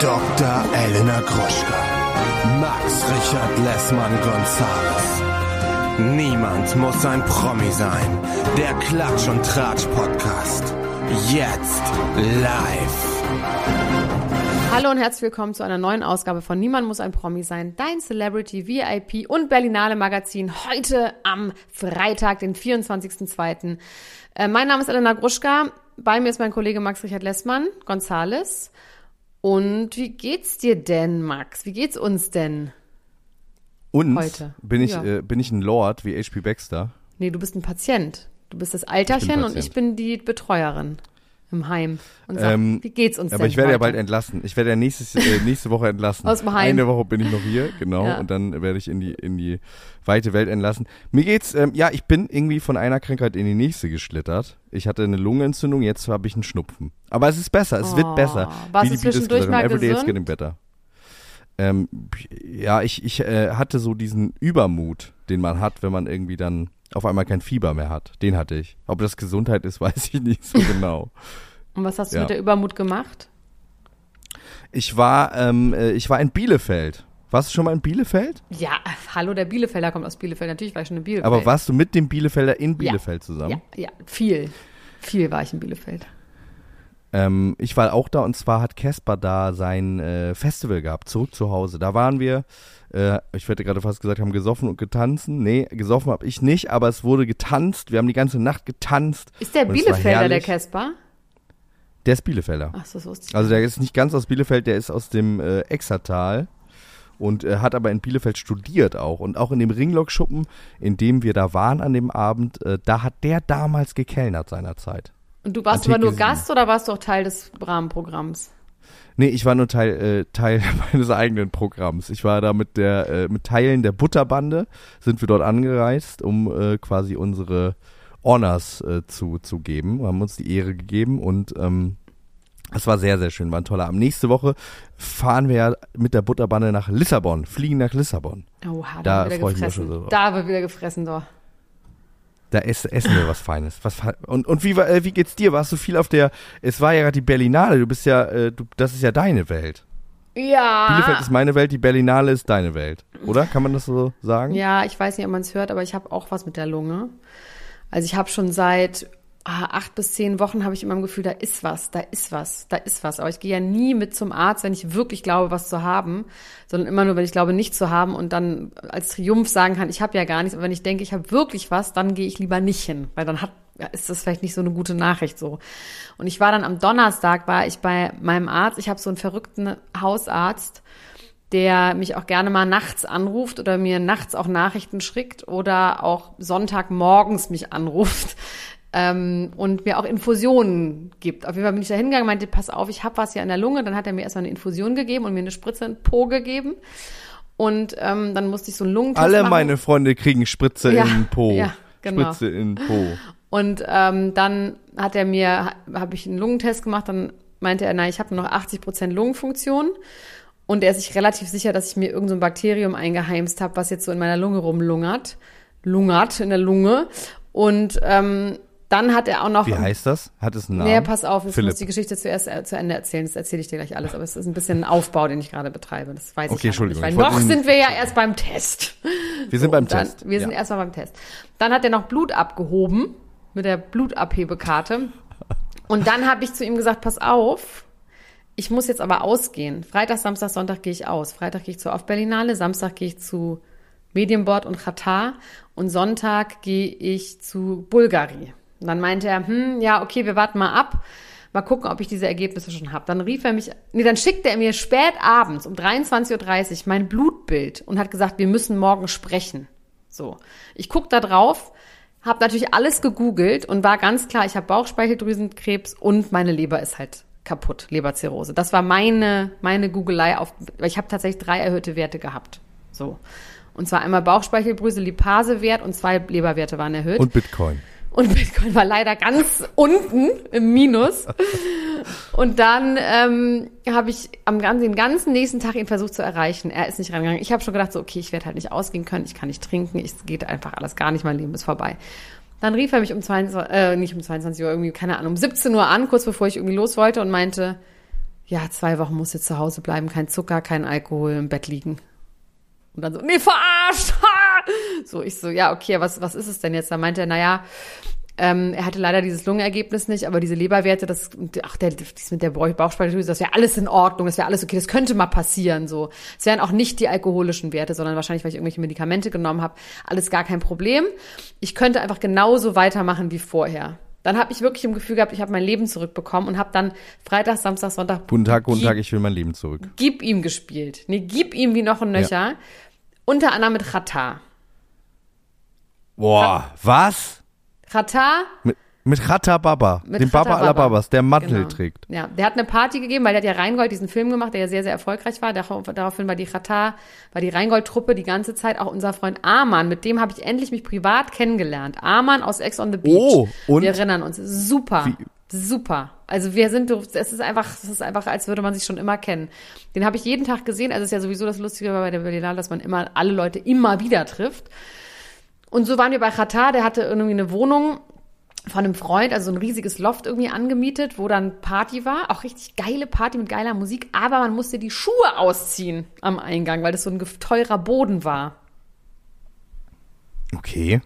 Dr. Elena Gruschka. Max Richard Lessmann Gonzales. Niemand muss ein Promi sein. Der Klatsch und Tratsch Podcast. Jetzt live. Hallo und herzlich willkommen zu einer neuen Ausgabe von Niemand muss ein Promi sein, dein Celebrity VIP und Berlinale Magazin heute am Freitag, den 24.02. Äh, mein Name ist Elena Gruschka, bei mir ist mein Kollege Max Richard Lessmann Gonzales. Und wie geht's dir denn, Max? Wie geht's uns denn? Und Heute. bin ich Ja. äh, bin ich ein Lord wie HP Baxter? Nee, du bist ein Patient. Du bist das Alterchen Ich und ich bin die Betreuerin im Heim. Und sag, Ähm, wie geht's uns Aber denn? ich werde ja heute? bald entlassen. Ich werde ja nächstes, äh, nächste Woche entlassen. Aus dem Heim. Eine Woche bin ich noch hier, genau, Ja. und dann werde ich in die in die weite Welt entlassen. Mir geht's, ähm, ja, ich bin irgendwie von einer Krankheit in die nächste geschlittert. Ich hatte eine Lungenentzündung, jetzt habe ich einen Schnupfen. Aber es ist besser, es Oh. wird besser. Warst du zwischendurch mal Every day it's gesund? getting better. Ähm, ja, ich, ich äh, hatte so diesen Übermut, den man hat, wenn man irgendwie dann auf einmal kein Fieber mehr hat. Den hatte ich. Ob das Gesundheit ist, weiß ich nicht so genau. Und was hast du Ja. mit der Übermut gemacht? Ich war, ähm, äh, ich war in Bielefeld. Warst du schon mal in Bielefeld? Ja, hallo, der Bielefelder kommt aus Bielefeld. Natürlich war ich schon in Bielefeld. Aber warst du mit dem Bielefelder in Bielefeld zusammen? Ja, ja, viel. Viel war ich in Bielefeld. Ähm, ich war auch da und zwar hat Casper da sein äh, Festival gehabt, zurück zu Hause. Da waren wir, äh, ich hätte gerade fast gesagt, haben gesoffen und getanzt. Nee, gesoffen habe ich nicht, aber es wurde getanzt. Wir haben die ganze Nacht getanzt. Ist der Bielefelder der. Casper? Der ist Bielefelder. Ach, so, so ist Also der ist nicht ganz aus Bielefeld, der ist aus dem äh, Exertal und äh, hat aber in Bielefeld studiert auch. Und auch in dem Ringlockschuppen, in dem wir da waren an dem Abend, äh, da hat der damals gekellnert seinerzeit. Und du warst aber nur. Gast oder warst du auch Teil des Rahmenprogramms? Nee, ich war nur Teil, äh, Teil meines eigenen Programms. Ich war da mit der, äh, mit Teilen der Butterbande, sind wir dort angereist, um äh, quasi unsere Honors äh, zu, zu geben. Wir haben uns die Ehre gegeben und ähm, es war sehr, sehr schön, war ein toller Abend. Nächste Woche fahren wir ja mit der Butterbande nach Lissabon, fliegen nach Lissabon. Oha, Da wird wieder freu ich mich gefressen. schon so drauf. Da wird wieder gefressen, doch. Da ess, essen wir was Feines. Was, und und wie, äh, wie geht's dir? Warst du viel auf der, es war ja gerade die Berlinale, du bist ja, äh, du, das ist ja deine Welt. Ja. Bielefeld ist meine Welt, die Berlinale ist deine Welt. Oder? Kann man das so sagen? Ja, ich weiß nicht, ob man es hört, aber ich habe auch was mit der Lunge. Also ich habe schon seit ah, acht bis zehn Wochen habe ich immer im Gefühl, da ist was, da ist was, da ist was. Aber ich gehe ja nie mit zum Arzt, wenn ich wirklich glaube, was zu haben, sondern immer nur, wenn ich glaube, nicht zu haben und dann als Triumph sagen kann, ich habe ja gar nichts. Aber wenn ich denke, ich habe wirklich was, dann gehe ich lieber nicht hin, weil dann hat ist das vielleicht nicht so eine gute Nachricht so. Und ich war dann am Donnerstag, war ich bei meinem Arzt. Ich habe so einen verrückten Hausarzt, der mich auch gerne mal nachts anruft oder mir nachts auch Nachrichten schickt oder auch Sonntagmorgens mich anruft ähm, und mir auch Infusionen gibt. Auf jeden Fall bin ich da hingegangen, meinte, pass auf, ich habe was hier in der Lunge. Dann hat er mir erstmal eine Infusion gegeben und mir eine Spritze in den Po gegeben. Und ähm, dann musste ich so einen Lungentest Alle machen. meine Freunde kriegen Spritze Ja, in den Po. ja, genau. Spritze in den Po. Und ähm, dann hat er mir, habe ich einen Lungentest gemacht, dann meinte er, nein, ich habe nur noch 80 Prozent Lungenfunktion. Und er ist sich relativ sicher, dass ich mir irgendein so ein Bakterium eingeheimst habe, was jetzt so in meiner Lunge rumlungert. Lungert in der Lunge. Und ähm, dann hat er auch noch. Wie heißt das? Hat es einen Namen? Nee, pass auf, Philipp. muss die Geschichte zuerst äh, zu Ende erzählen. Das erzähle ich dir gleich alles. Aber es ist ein bisschen ein Aufbau, den ich gerade betreibe. Das weiß Okay, ich ja noch nicht. Entschuldigung, Weil ich noch sind wir ja erst beim Test. Wir sind beim Dann, Test. wir sind ja. erstmal beim Test. Dann hat er noch Blut abgehoben mit der Blutabhebekarte. Und dann habe ich zu ihm gesagt, pass auf, ich muss jetzt aber ausgehen. Freitag, Samstag, Sonntag gehe ich aus. Freitag gehe ich zur Off-Berlinale, Samstag gehe ich zu Medienboard und Katar und Sonntag gehe ich zu Bulgari. Und dann meinte er, hm, ja, okay, wir warten mal ab. Mal gucken, ob ich diese Ergebnisse schon habe. Dann rief er mich, nee, dann schickte er mir spät abends um 23.30 Uhr mein Blutbild und hat gesagt, wir müssen morgen sprechen. So. Ich guck da drauf, habe natürlich alles gegoogelt und war ganz klar, ich habe Bauchspeicheldrüsenkrebs und meine Leber ist halt kaputt, Leberzirrhose. Das war meine meine Googelei auf, weil ich habe tatsächlich drei erhöhte Werte gehabt. So. Und zwar einmal Bauchspeicheldrüse, Lipasewert und zwei Leberwerte waren erhöht. Und Bitcoin. Und Bitcoin war leider ganz unten im Minus. Und dann ähm, habe ich am ganzen, den ganzen nächsten Tag ihn versucht zu erreichen. Er ist nicht rangegangen. Ich habe schon gedacht, so, okay, ich werde halt nicht ausgehen können, ich kann nicht trinken, es geht einfach alles gar nicht, mein Leben ist vorbei. Dann rief er mich um 22, äh, nicht um 22 Uhr, irgendwie, keine Ahnung, um 17 Uhr an, kurz bevor ich irgendwie los wollte und meinte, ja, zwei Wochen musst du zu Hause bleiben, kein Zucker, kein Alkohol, im Bett liegen. Und dann so, nee, verarscht! So, ich so, ja, okay, was, was ist es denn jetzt? Da meinte er, naja, ähm, er hatte leider dieses Lungenergebnis nicht, aber diese Leberwerte, das, ach, der, das mit der Bauchspeicheldrüse, das wäre alles in Ordnung, das wäre alles okay, das könnte mal passieren, so. Es wären auch nicht die alkoholischen Werte, sondern wahrscheinlich, weil ich irgendwelche Medikamente genommen habe, alles gar kein Problem. Ich könnte einfach genauso weitermachen wie vorher. Dann habe ich wirklich im Gefühl gehabt, ich habe mein Leben zurückbekommen und habe dann Freitag, Samstag, Sonntag Guten Tag, guten Gib- Tag, ich will mein Leben zurück. Gib ihm gespielt. Nee, gib ihm wie noch ein Nöcher. Unter anderem mit Chata. Boah, was? Chata, Mit, mit Chata Baba, Mit dem Baba Chata aller Baba. Babas, der Mantel Genau. trägt. Ja, der hat eine Party gegeben, weil der hat ja Rheingold diesen Film gemacht, der ja sehr, sehr erfolgreich war. Darauf- Daraufhin war die Chata, war die Rheingold-Truppe die ganze Zeit auch unser Freund Arman. Mit dem habe ich endlich mich privat kennengelernt. Arman aus Ex on the Beach. Oh, und? Wir erinnern uns. Super. Wie- Super. Also wir sind, es ist einfach, es ist einfach, als würde man sich schon immer kennen. Den habe ich jeden Tag gesehen. Also es ist ja sowieso das Lustige bei der Berlinale, dass man immer alle Leute immer wieder trifft. Und so waren wir bei Chata, der hatte irgendwie eine Wohnung von einem Freund, also so ein riesiges Loft irgendwie angemietet, wo dann Party war. Auch richtig geile Party mit geiler Musik, aber man musste die Schuhe ausziehen am Eingang, weil das so ein teurer Boden war. Okay.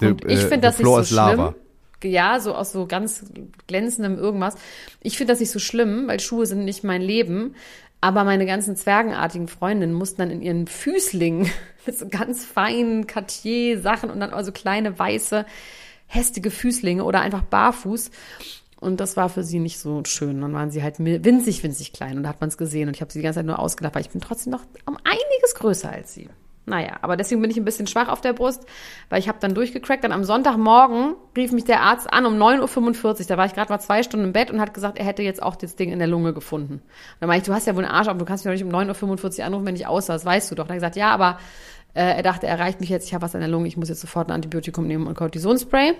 Und ich äh, finde das nicht so is lava. schlimm. Ja, so aus so ganz glänzendem irgendwas. Ich finde das nicht so schlimm, weil Schuhe sind nicht mein Leben. Aber meine ganzen zwergenartigen Freundinnen mussten dann in ihren Füßlingen mit so ganz feinen Cartier-Sachen und dann also kleine weiße, hästige Füßlinge oder einfach barfuß. Und das war für sie nicht so schön. Dann waren sie halt winzig, winzig klein und da hat man es gesehen. Und ich habe sie die ganze Zeit nur ausgelacht, weil ich bin trotzdem noch um einiges größer als sie. Naja, aber deswegen bin ich ein bisschen schwach auf der Brust, weil ich habe dann durchgecrackt. Dann am Sonntagmorgen rief mich der Arzt an um 9.45 Uhr. Da war ich gerade mal zwei Stunden im Bett und hat gesagt, er hätte jetzt auch das Ding in der Lunge gefunden. Und dann meinte ich, du hast ja wohl einen Arsch auf, du kannst mich doch nicht um 9.45 Uhr anrufen, wenn ich aussah, das weißt du doch. Hat er gesagt, ja, aber äh, er dachte, er erreicht mich jetzt, ich habe was in der Lunge, ich muss jetzt sofort ein Antibiotikum nehmen und Cortisonspray.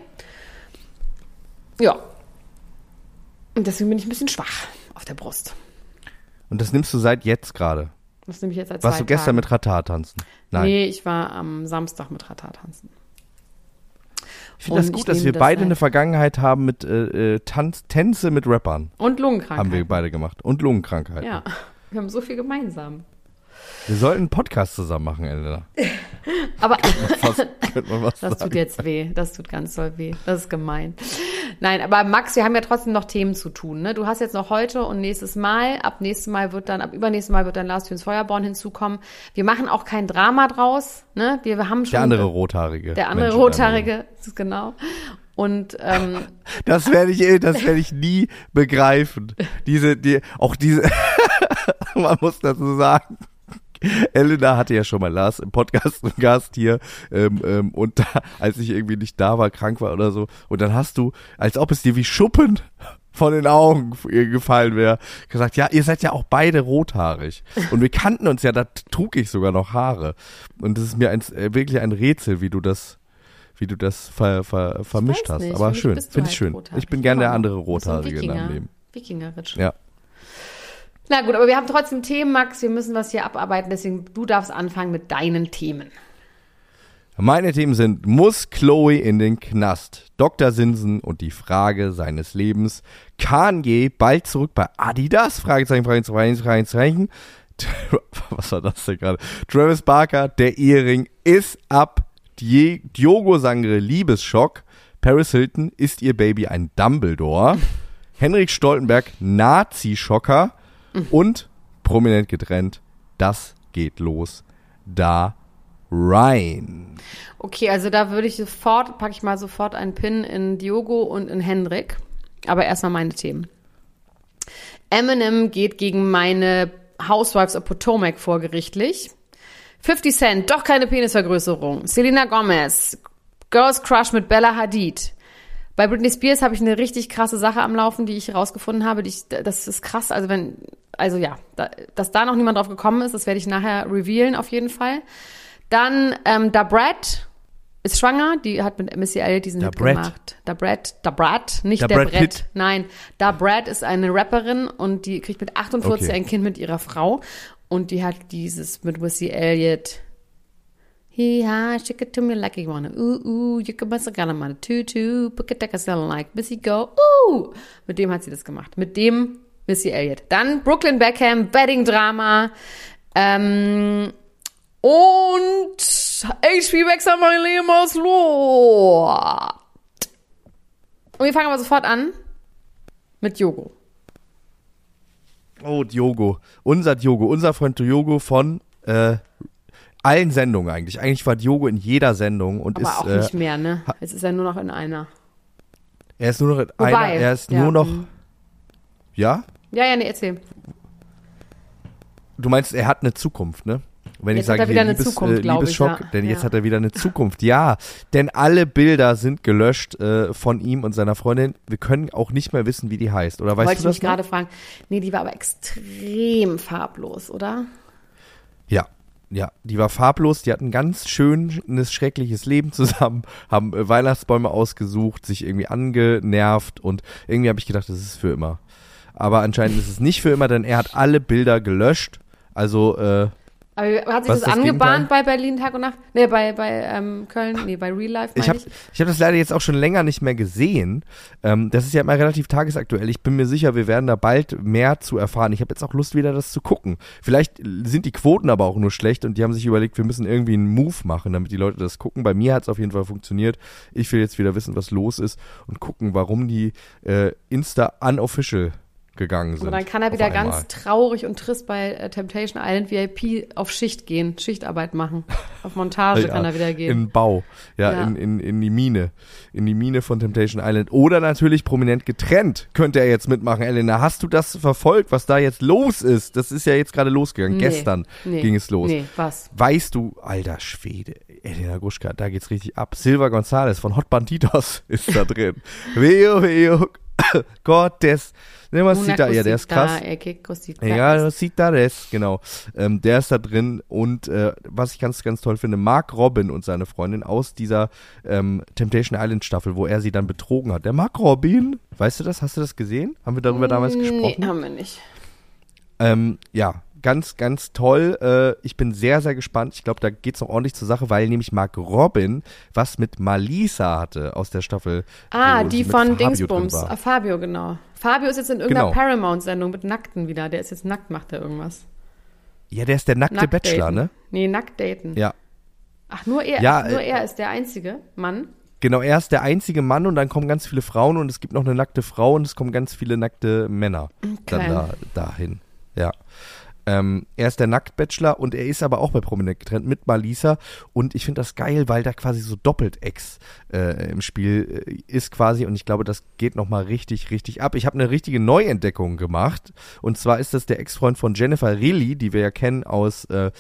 Ja. Und deswegen bin ich ein bisschen schwach auf der Brust. Und das nimmst du seit jetzt gerade. Das nehme ich jetzt als Warst du gestern Tagen. mit Ratar tanzen? Nein. Nee, ich war am Samstag mit Radar tanzen. ich finde das gut, dass wir das beide halt- eine Vergangenheit haben mit äh, äh, Tanz, Tänze mit Rappern. Und Lungenkrankheit. Haben wir beide gemacht. Und Lungenkrankheit. Ja, wir haben so viel gemeinsam. Wir sollten einen Podcast zusammen machen, Elena. Aber was das tut sagen. jetzt weh. Das tut ganz doll weh. Das ist gemein. Nein, aber Max, wir haben ja trotzdem noch Themen zu tun. Ne? Du hast jetzt noch heute und nächstes Mal. Ab nächstes Mal wird dann, ab übernächstes Mal wird dann Lars Töns Feuerborn hinzukommen. Wir machen auch kein Drama draus. Ne? Wir, wir haben schon Der andere Rothaarige. der andere Mensch in deinem Leben. Rothaarige, das ist genau. Und ähm, Das werde ich, das werde ich nie begreifen. Diese, die, auch diese, man muss dazu sagen. Elena hatte ja schon mal Lars im Podcast einen Gast hier ähm, ähm, und da, als ich irgendwie nicht da war, krank war oder so und dann hast du, als ob es dir wie Schuppen von den Augen gefallen wäre, gesagt, ja, ihr seid ja auch beide rothaarig und wir kannten uns ja, da trug ich sogar noch Haare und es ist mir ein, äh, wirklich ein Rätsel, wie du das wie du das ver, ver, vermischt hast. nicht, Aber schön, finde ich halt schön. rothaarig. Ich bin gern der andere so Rothaarige in deinem. Leben. Wikingeritsch. Ja. Na gut, aber wir haben trotzdem Themen, Max. Wir müssen was hier abarbeiten. Deswegen, du darfst anfangen mit deinen Themen. Meine Themen sind, muss Chloe in den Knast? Dr. Sinsen und die Frage seines Lebens. Kanye bald zurück bei Adidas? Fragezeichen, Fragezeichen, Fragezeichen. Was war das denn gerade? Travis Barker, der Ehering ist ab. Diogo Sangre, Liebesschock. Paris Hilton, ist ihr Baby ein Dumbledore? Henrik Stoltenberg, Nazi-Schocker. Und prominent getrennt, das geht los. Da rein. Okay, also da würde ich sofort, packe ich mal sofort einen Pin in Diogo und in Hendrik. Aber erstmal meine Themen. Eminem geht gegen meine Housewives of Potomac vorgerichtlich. 50 Cent, doch keine Penisvergrößerung. Selena Gomez, Girls Crush mit Bella Hadid. Bei Britney Spears habe ich eine richtig krasse Sache am Laufen, die ich herausgefunden habe. Die ich, das ist krass. Also wenn, also ja, da, dass da noch niemand drauf gekommen ist, das werde ich nachher revealen auf jeden Fall. Dann ähm, Da Brad ist schwanger, die hat mit Missy Elliott diesen Da Hit Brad. gemacht. Da Brad, Da Brad, nicht Da der Brad Brett. Pitt. Nein, Da Brad ist eine Rapperin und die kriegt mit 48 Okay. ein Kind mit ihrer Frau und die hat dieses mit Missy Elliott He ha, shake it to me like you wanna. Ooh, ooh, you can mess a gun on a tutu. Sound like Missy go. Ooh. Mit dem hat sie das gemacht. Mit dem Missy Elliott. Dann Brooklyn Beckham, Wedding Drama. Ähm, und HP Wechsel mein Leben aus Lot. Und wir fangen aber sofort an mit Yogo. Oh, Diogo. Unser Diogo, unser Freund Diogo von äh, allen Sendungen eigentlich. Eigentlich war Diogo in jeder Sendung und Aber ist. auch äh, nicht mehr, ne? Jetzt ist er nur noch in einer. Er ist nur noch in Wobei, einer. Er ist ja, nur noch. mm. Ja? Ja, ja, nee, erzähl. Du meinst, er hat eine Zukunft, ne? Wenn Jetzt ich sage, hat er wieder hier eine Liebes, Zukunft, äh, glaub ich, Liebesschock, ja. denn jetzt Ja. hat er wieder eine Zukunft. Ja, denn alle Bilder sind gelöscht äh, von ihm und seiner Freundin. Wir können auch nicht mehr wissen, wie die heißt. Oder weißt Wollte ich du das mich noch? gerade fragen. Nee, die war aber extrem farblos, oder? Ja, ja, die war farblos, die hatten ein ganz schönes, schreckliches Leben zusammen, haben äh, Weihnachtsbäume ausgesucht, sich irgendwie angenervt und irgendwie habe ich gedacht, das ist für immer. Aber anscheinend ist es nicht für immer, denn er hat alle Bilder gelöscht. Also, äh, Aber hat sich Was das, angebahnt bei Berlin Tag und Nacht? Nee, bei, bei ähm, Köln, nee, bei Real Life ich habe ich. ich hab das leider jetzt auch schon länger nicht mehr gesehen. Ähm, das ist ja immer relativ tagesaktuell. Ich bin mir sicher, wir werden da bald mehr zu erfahren. Ich habe jetzt auch Lust, wieder das zu gucken. Vielleicht sind die Quoten aber auch nur schlecht und die haben sich überlegt, wir müssen irgendwie einen Move machen, damit die Leute das gucken. Bei mir hat es auf jeden Fall funktioniert. Ich will jetzt wieder wissen, was los ist und gucken, warum die äh, Insta unofficial gegangen sind. Und dann kann er wieder ganz traurig und trist bei äh, Temptation Island VIP auf Schicht gehen, Schichtarbeit machen. Auf Montage Ja, kann er wieder gehen. In Bau, ja, Ja. In, in, in die Mine, in die Mine von Temptation Island. Oder natürlich prominent getrennt könnte er jetzt mitmachen. Elena, hast du das verfolgt, was da jetzt los ist? Das ist ja jetzt gerade losgegangen. Nee, Gestern nee, ging es los. Nee, was? Weißt du, alter Schwede, Elena Gruschka, da geht's richtig ab. Silva González von Hot Banditos ist da drin. Veo, veo, Gottes, Nemacita, ja, der ist krass. Ja, Citares, genau. Ähm, der ist da drin und äh, was ich ganz, ganz toll finde, Mark Robin und seine Freundin aus dieser ähm, Temptation Island Staffel, wo er sie dann betrogen hat. Der Mark Robin, weißt du das? Hast du das gesehen? Haben wir darüber damals gesprochen? Nee, haben wir nicht. Ähm, ja, ganz, ganz toll. Äh, ich bin sehr, sehr gespannt. Ich glaube, da geht's noch ordentlich zur Sache, weil nämlich Mark Robin was mit Malisa hatte aus der Staffel. Ah, die von Fabio Dingsbums. Ah, Fabio, genau. Fabio ist jetzt in irgendeiner Genau. Paramount-Sendung mit Nackten wieder. Der ist jetzt nackt, macht er irgendwas. Ja, der ist der nackte Nackt Bachelor, daten. ne? Nee, nackt daten. Ja. Ach, nur er, Ja, nur äh, er ist der einzige Mann. Genau, er ist der einzige Mann und dann kommen ganz viele Frauen und es gibt noch eine nackte Frau und es kommen ganz viele nackte Männer dann Okay. da, dahin. Ja. Ähm, er ist der Nacktbachelor und er ist aber auch bei Prominent getrennt mit Malisa und ich finde das geil, weil da quasi so Doppelt-Ex äh, im Spiel äh, ist quasi und ich glaube, das geht nochmal richtig, richtig ab. Ich habe eine richtige Neuentdeckung gemacht und zwar ist das der Ex-Freund von Jennifer Riley, die wir ja kennen aus äh,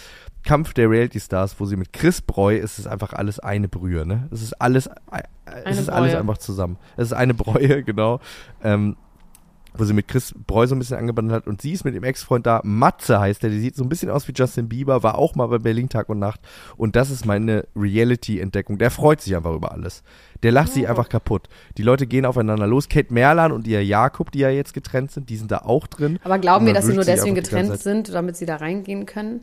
Kampf der Reality Stars, wo sie mit Chris Breu, es ist einfach alles eine Brühe, ne? Es ist alles, äh, es Eine ist alles Bräue. einfach zusammen. Es ist eine Bräue, genau. Ähm, wo sie mit Chris Breu so ein bisschen angebandelt hat und sie ist mit dem Ex-Freund da, Matze heißt der, die sieht so ein bisschen aus wie Justin Bieber, war auch mal bei Berlin Tag und Nacht und das ist meine Reality-Entdeckung. Der freut sich einfach über alles. Der lacht sich einfach kaputt. Die Leute gehen aufeinander los. Kate Merlan und ihr Jakob, die ja jetzt getrennt sind, die sind da auch drin. Aber glauben wir, dass sie nur deswegen getrennt sind, damit sie da reingehen können?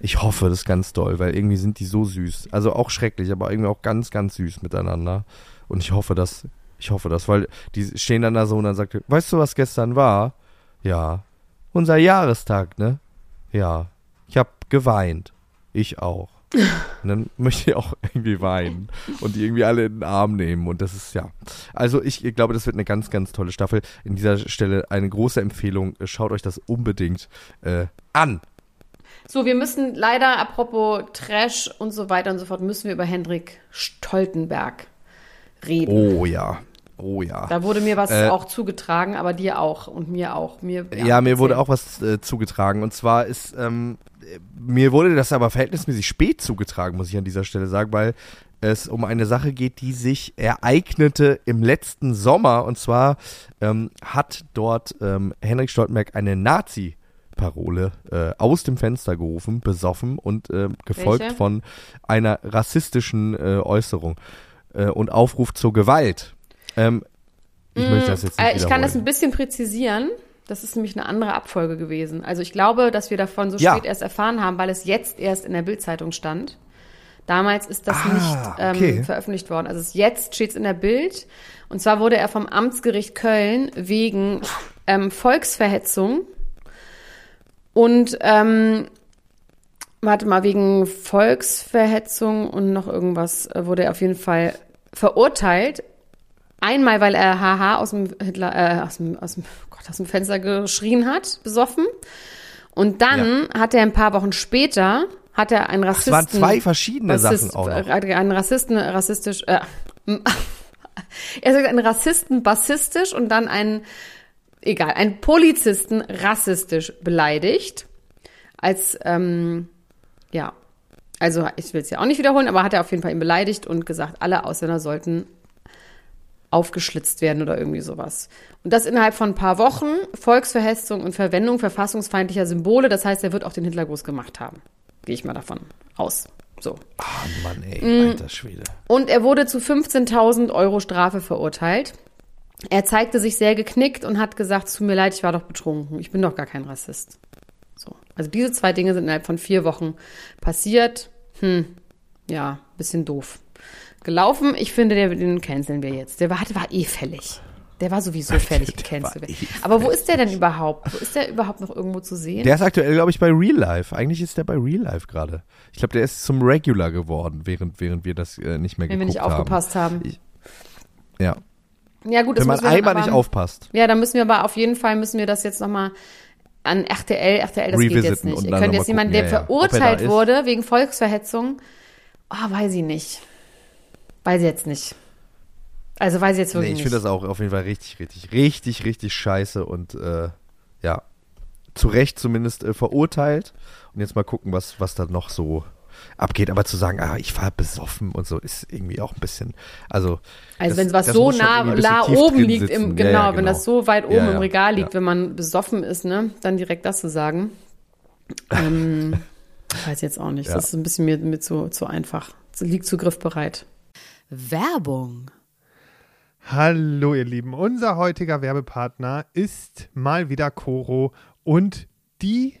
Ich hoffe, das ist ganz doll, weil irgendwie sind die so süß. Also auch schrecklich, aber irgendwie auch ganz, ganz süß miteinander. Und ich hoffe, dass, ich hoffe das, weil die stehen dann da so und dann sagt, er, weißt du, was gestern war? Ja. Unser Jahrestag, ne? Ja. Ich hab geweint. Ich auch. Und dann möchte ich auch irgendwie weinen und die irgendwie alle in den Arm nehmen. Und das ist ja. Also ich glaube, das wird eine ganz, ganz tolle Staffel. In dieser Stelle eine große Empfehlung. Schaut euch das unbedingt äh, an. So, wir müssen leider, apropos Trash und so weiter und so fort, müssen wir über Hendrik Stoltenberg reden. Oh ja. Oh ja. Da wurde mir was Äh, auch zugetragen, aber dir auch und mir auch. Mir, Ja, mir wurde erzähl. auch was äh, zugetragen. Und zwar ist, ähm, äh, mir wurde das aber verhältnismäßig spät zugetragen, muss ich an dieser Stelle sagen, weil es um eine Sache geht, die sich ereignete im letzten Sommer. Und zwar ähm, hat dort ähm, Henrik Stoltenberg eine Nazi- Parole äh, aus dem Fenster gerufen, besoffen und äh, gefolgt Welche? von einer rassistischen äh, Äußerung äh, und Aufruf zur Gewalt. Ähm, ich möchte das jetzt nicht Äh, ich kann das ein bisschen präzisieren. Das ist nämlich eine andere Abfolge gewesen. Also ich glaube, dass wir davon so Ja. spät erst erfahren haben, weil es jetzt erst in der Bildzeitung stand. Damals ist das Ah, nicht ähm, okay. veröffentlicht worden. Also jetzt steht es in der Bild. Und zwar wurde er vom Amtsgericht Köln wegen ähm, Volksverhetzung und ähm, warte mal, wegen Volksverhetzung und noch irgendwas äh, wurde er auf jeden Fall verurteilt. Einmal, weil er haha aus dem Hitler, äh, aus dem, aus dem, oh Gott, aus dem Fenster geschrien hat, besoffen. Und dann hat er ein paar Wochen später, hat er einen Es Rassisten. waren zwei verschiedene Rassist, Sachen auch noch. äh, Einen Rassisten, rassistisch, äh, er sagt einen Rassisten bassistisch und dann einen, egal, einen Polizisten rassistisch beleidigt. Als, ähm, ja, also ich will es ja auch nicht wiederholen, aber hat er auf jeden Fall ihn beleidigt und gesagt, alle Ausländer sollten aufgeschlitzt werden oder irgendwie sowas. Und das innerhalb von ein paar Wochen, Volksverhetzung und Verwendung verfassungsfeindlicher Symbole. Das heißt, er wird auch den Hitlergruß gemacht haben. Gehe ich mal davon aus. So. Ah, Mann, ey, Mm. alter Schwede. Und er wurde zu 15.000 Euro Strafe verurteilt. Er zeigte sich sehr geknickt und hat gesagt, es tut mir leid, ich war doch betrunken. Ich bin doch gar kein Rassist. So. Also diese zwei Dinge sind innerhalb von vier Wochen passiert. Hm, ja, bisschen doof gelaufen. Ich finde, der, den canceln wir jetzt. Der war, der war eh fällig. Der war sowieso fällig gecancelt. eh Aber wo ist der denn überhaupt? Wo ist der überhaupt noch irgendwo zu sehen? Der ist aktuell, glaube ich, bei Real Life. Eigentlich ist der bei Real Life gerade. Ich glaube, der ist zum Regular geworden, während, während wir das äh, nicht mehr wenn wir geguckt nicht aufgepasst haben. Ich- Ja. Ja, gut, Wenn man wir einmal nicht aber- aufpasst. Ja, dann müssen wir aber auf jeden Fall müssen wir das jetzt nochmal an RTL, RTL, das geht jetzt Revisiten nicht. Ihr könnt jetzt jemanden, der ja, er verurteilt wurde wegen Volksverhetzung, oh, weiß ich nicht. Weiß ich jetzt nicht. Also weiß ich jetzt Nee, wirklich ich nicht. finde das auch auf jeden Fall richtig, richtig, richtig, richtig scheiße und äh, ja, zu Recht zumindest äh, verurteilt. Und jetzt mal gucken, was, was da noch so abgeht. Aber zu sagen, ah, ich war besoffen und so, ist irgendwie auch ein bisschen, also. also wenn was so nah, nah oben liegt, sitzen. im, Ja, genau, ja, wenn das so weit oben Ja, im ja, Regal liegt, ja. wenn man besoffen ist, ne, dann direkt das zu sagen. Ähm, weiß jetzt auch nicht. Ja. Das ist ein bisschen mir, mir zu, zu einfach. Liegt zu griffbereit. Werbung. Hallo ihr Lieben, unser heutiger Werbepartner ist mal wieder Coro und die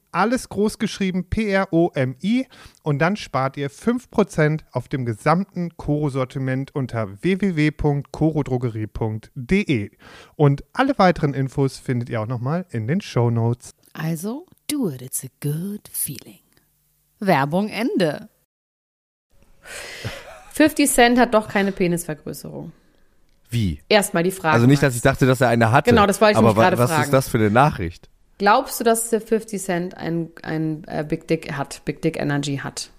alles groß geschrieben, P-R-O-M-I. Und dann spart ihr 5% auf dem gesamten Koro-Sortiment unter www.korodrogerie.de. Und alle weiteren Infos findet ihr auch nochmal in den Show Notes. Also, do it, it's a good feeling. Werbung Ende. 50 Cent hat doch keine Penisvergrößerung. Wie? Erstmal die Frage. Also nicht, dass ich dachte, dass er eine hatte. Genau, das wollte ich aber mich gerade was fragen. ist das für eine Nachricht? Glaubst du, dass der 50 Cent ein, ein äh, Big Dick hat, Big Dick Energy hat?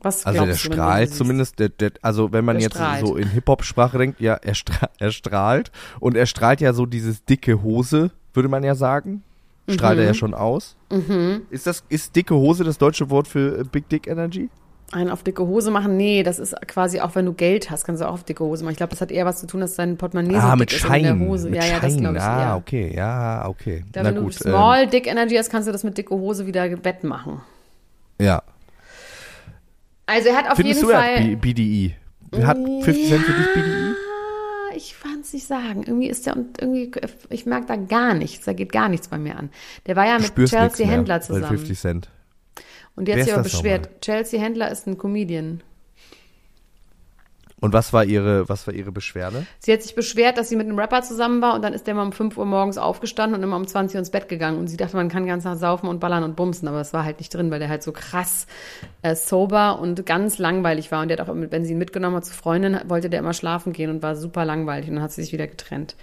Was Also der strahlt zumindest, der, der, also wenn man Der jetzt strahlt. so in Hip-Hop-Sprache denkt, ja, er, stra er strahlt und er strahlt ja so dieses dicke Hose, würde man ja sagen. Strahlt er Mhm. ja schon aus. Ist das, ist dicke Hose das deutsche Wort für äh, Big Dick Energy? Einen auf dicke Hose machen? Nee, das ist quasi auch, wenn du Geld hast, kannst du auch auf dicke Hose machen. Ich glaube, das hat eher was zu tun, dass dein Portemonnaie so ah, dick mit ist in der Schein. Hose. Mit ja, ja, das Schein. glaube ich ah, eher. okay, ja, okay. Da, Na wenn gut. du Small Dick Energy hast, kannst du das mit dicke Hose wieder wettmachen. Ähm, ja. Also er hat auf Findest jeden du, er Fall. hat B- BDI? Hat 50 Cent für dich BDI? Ah, Ich kann es nicht sagen. Irgendwie ist der und irgendwie, ich merke da gar nichts. Da geht gar nichts bei mir an. Der war ja mit Chelsea Händler zusammen. 50 Cent. Und die hat Wer sich aber beschwert. Chelsea Händler ist ein Comedian. Und was war ihre, was war ihre Beschwerde? Sie hat sich beschwert, dass sie mit einem Rapper zusammen war und dann ist der mal um 5 Uhr morgens aufgestanden und immer um 20 Uhr ins Bett gegangen. Und sie dachte, man kann ganz nach saufen und ballern und bumsen, aber das war halt nicht drin, weil der halt so krass äh, sober und ganz langweilig war. Und der hat auch, immer- wenn sie ihn mitgenommen hat zu Freundin, wollte der immer schlafen gehen und war super langweilig und dann hat sie sich wieder getrennt.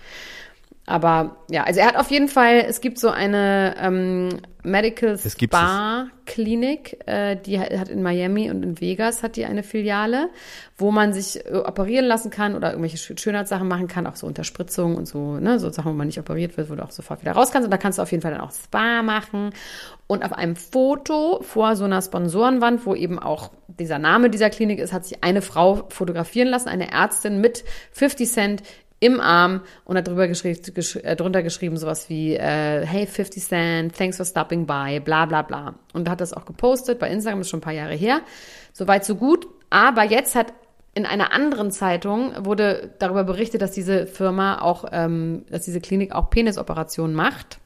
Aber ja, also er hat auf jeden Fall, es gibt so eine ähm, Medical. Spa Klinik, äh, die hat in Miami und in Vegas hat die eine Filiale, wo man sich äh, operieren lassen kann oder irgendwelche Schö- Schönheitssachen machen kann, auch so Unterspritzungen und so, ne, so Sachen, wo man nicht operiert wird, wo du auch sofort wieder raus kannst. Und da kannst du auf jeden Fall dann auch Spa machen. Und auf einem Foto vor so einer Sponsorenwand, wo eben auch dieser Name dieser Klinik ist, hat sich eine Frau fotografieren lassen, eine Ärztin mit 50 Cent im Arm und hat drüber geschrieben, gesch äh, drunter geschrieben sowas wie äh, Hey 50 Cent, thanks for stopping by, bla bla bla. Und hat das auch gepostet bei Instagram, ist schon ein paar Jahre her. Soweit so gut. Aber jetzt hat in einer anderen Zeitung wurde darüber berichtet, dass diese Firma auch, ähm, dass diese Klinik auch Penisoperationen macht.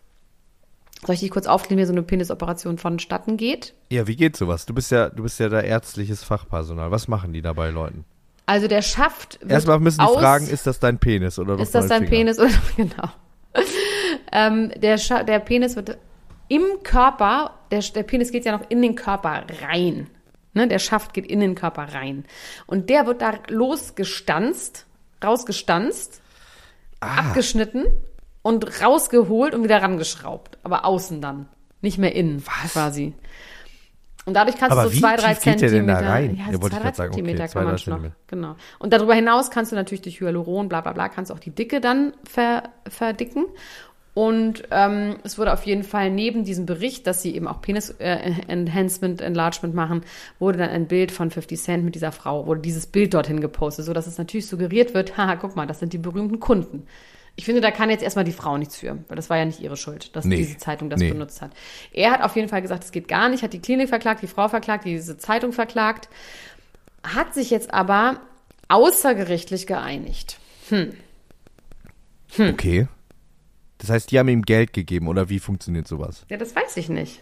Soll ich dich kurz aufklären, wie so eine Penisoperation vonstatten geht? Ja, wie geht sowas? Du bist ja, du bist ja da ärztliches Fachpersonal. Was machen die dabei, Leuten? Also der Schaft wird Erstmal müssen die aus- fragen, ist das dein Penis oder Ist das dein Finger? Penis oder genau? ähm, der, Scha der Penis wird im Körper, der, der Penis geht ja noch in den Körper rein. Ne? Der Schaft geht in den Körper rein. Und der wird da losgestanzt, rausgestanzt, Ah. abgeschnitten und rausgeholt und wieder rangeschraubt. Aber außen dann. Nicht mehr innen Was? quasi. Und dadurch kannst Aber du so zwei, drei geht Zentimeter. denn da rein? Ja, Ja, so wollte zwei, ich drei sagen, okay, Zentimeter zwei, kann man noch. Genau. Und darüber hinaus kannst du natürlich durch Hyaluron, bla bla bla, kannst du auch die Dicke dann ver, verdicken. Und ähm, es wurde auf jeden Fall neben diesem Bericht, dass sie eben auch Penis-Enhancement, Enlargement machen, wurde dann ein Bild von 50 Cent mit dieser Frau, wurde dieses Bild dorthin gepostet, sodass es natürlich suggeriert wird, haha, guck mal, das sind die berühmten Kunden. Ich finde, da kann jetzt erstmal die Frau nichts für, weil das war ja nicht ihre Schuld, dass Nee. diese Zeitung das Nee. benutzt hat. Er hat auf jeden Fall gesagt, es geht gar nicht, hat die Klinik verklagt, die Frau verklagt, diese Zeitung verklagt, hat sich jetzt aber außergerichtlich geeinigt. Hm. Okay. Das heißt, die haben ihm Geld gegeben oder wie funktioniert sowas? Ja, das weiß ich nicht.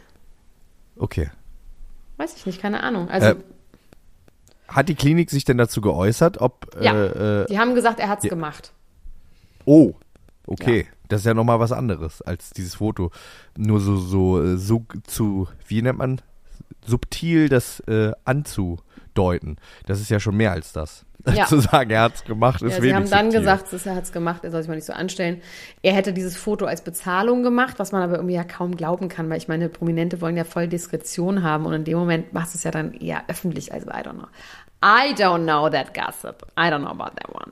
Okay. Weiß ich nicht, keine Ahnung. Also, Äh, Hat die Klinik sich denn dazu geäußert, ob Ja. äh, äh, die haben gesagt, er hat's ja. gemacht. Oh, okay. Das ist ja nochmal was anderes als dieses Foto. Nur so, so, äh, so zu, wie nennt man, subtil das äh, deuten. Das ist ja schon mehr als das. Ja. Zu sagen, er hat's gemacht, ist Ja, sie haben dann subtil. gesagt, er hat es gemacht, er soll sich mal nicht so anstellen. Er hätte dieses Foto als Bezahlung gemacht, was man aber irgendwie ja kaum glauben kann, weil ich meine, Prominente wollen ja voll Diskretion haben und in dem Moment machst du es ja dann eher öffentlich. Also, I don't know. I don't know that gossip. I don't know about that one.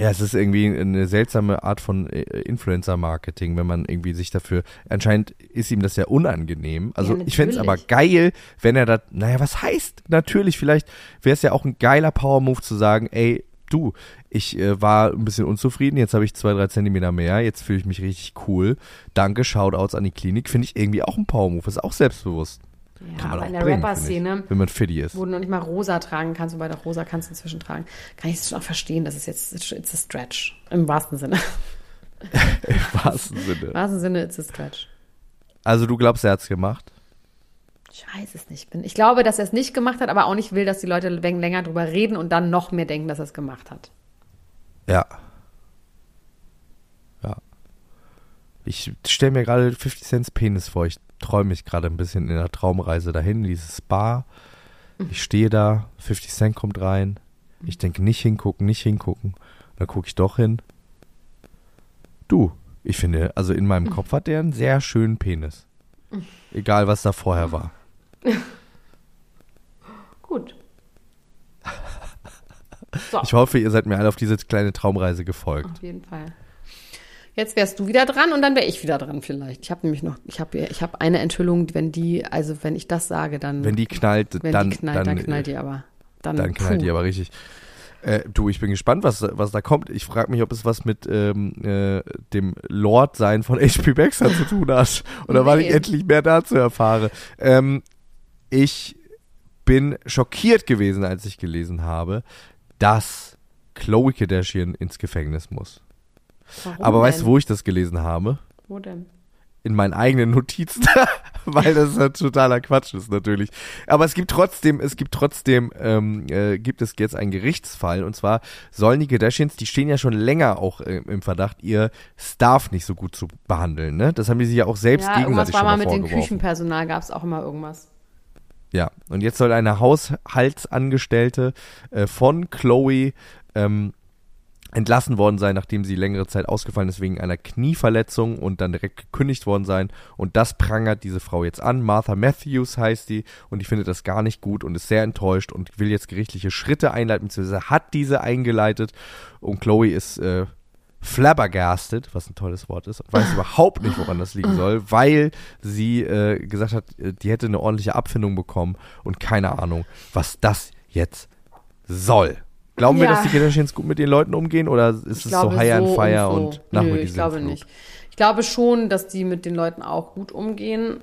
Ja, es ist irgendwie eine seltsame Art von äh, Influencer-Marketing, wenn man irgendwie sich dafür, anscheinend ist ihm das ja unangenehm. Also Ja, ich fänd's aber natürlich. geil, wenn er da, naja, was heißt natürlich, vielleicht wäre es ja auch ein geiler Power-Move zu sagen, ey, du, ich äh, war ein bisschen unzufrieden, jetzt habe ich zwei, drei Zentimeter mehr, jetzt fühle ich mich richtig cool. Danke, Shoutouts an die Klinik, finde ich irgendwie auch ein Power-Move, ist auch selbstbewusst. Ja, Kann man aber auch in der Rapper-Szene, wenn man fitty ist. wo du noch nicht mal rosa tragen kannst, wobei doch rosa kannst du inzwischen tragen, kann ich es schon auch verstehen, das ist jetzt, it's a stretch. Im wahrsten Sinne. Im wahrsten Sinne. Im wahrsten Sinne, it's a stretch. Also du glaubst, er hat's gemacht? Ich weiß es nicht. Ich glaube, dass er es nicht gemacht hat, aber auch nicht will, dass die Leute läng- länger drüber reden und dann noch mehr denken, dass er es gemacht hat. Ja. Ja. Ich stelle mir gerade 50 Cent Penis vor. Ich träume mich gerade ein bisschen in der Traumreise dahin, dieses Bar. Ich stehe da, 50 Cent kommt rein. Ich denke, nicht hingucken, nicht hingucken. Dann gucke ich doch hin. Du, ich finde, also in meinem Kopf hat der einen sehr schönen Penis. Egal, was da vorher war. Gut. So, Ich hoffe, ihr seid mir alle auf diese kleine Traumreise gefolgt. auf jeden Fall. Jetzt wärst du wieder dran und dann wäre ich wieder dran vielleicht. Ich habe nämlich noch, ich habe ich hab eine Enthüllung, wenn die, also wenn ich das sage, dann, Wenn die knallt, wenn dann, die knallt, dann, dann, äh, knallt die aber. Dann, Dann knallt puh. die aber richtig. Äh, du, ich bin gespannt, was, was da kommt. Ich frage mich, ob es was mit ähm, äh, dem Lord-Sein von HP Baxter zu tun hat. Oder wann Nee. ich endlich mehr dazu erfahre. Ähm, ich bin schockiert gewesen, als ich gelesen habe, dass Chloe Kardashian ins Gefängnis muss. Warum Aber weißt du, denn? wo ich das gelesen habe? Wo denn? in meinen eigenen Notizen, weil das halt totaler Quatsch ist natürlich. Aber es gibt trotzdem, es gibt trotzdem, ähm, äh, gibt es jetzt einen Gerichtsfall und zwar sollen die Kardashians, die stehen ja schon länger auch äh, im Verdacht, ihr Staff nicht so gut zu behandeln. Ne? Das haben die sich ja auch selbst Ja, gegenseitig schon mal mit dem. Küchenpersonal, gab es auch immer irgendwas. Ja, und jetzt soll eine Haushaltsangestellte äh, von Chloe ähm, entlassen worden sein, nachdem sie längere Zeit ausgefallen ist wegen einer Knieverletzung und dann direkt gekündigt worden sein. Und das prangert diese Frau jetzt an. Martha Matthews heißt die und die findet das gar nicht gut und ist sehr enttäuscht und will jetzt gerichtliche Schritte einleiten, beziehungsweise hat diese eingeleitet. Und Chloe ist äh, flabbergasted, was ein tolles Wort ist, und weiß überhaupt nicht, woran das liegen soll, weil sie äh, gesagt hat, äh, die hätte eine ordentliche Abfindung bekommen und keine Ahnung, was das jetzt soll. Glauben wir, Ja. dass die Kardashians gut mit den Leuten umgehen oder ist es so High and Fire und, so. nach Nö, ich glaube Flug? nicht. Ich glaube schon, dass die mit den Leuten auch gut umgehen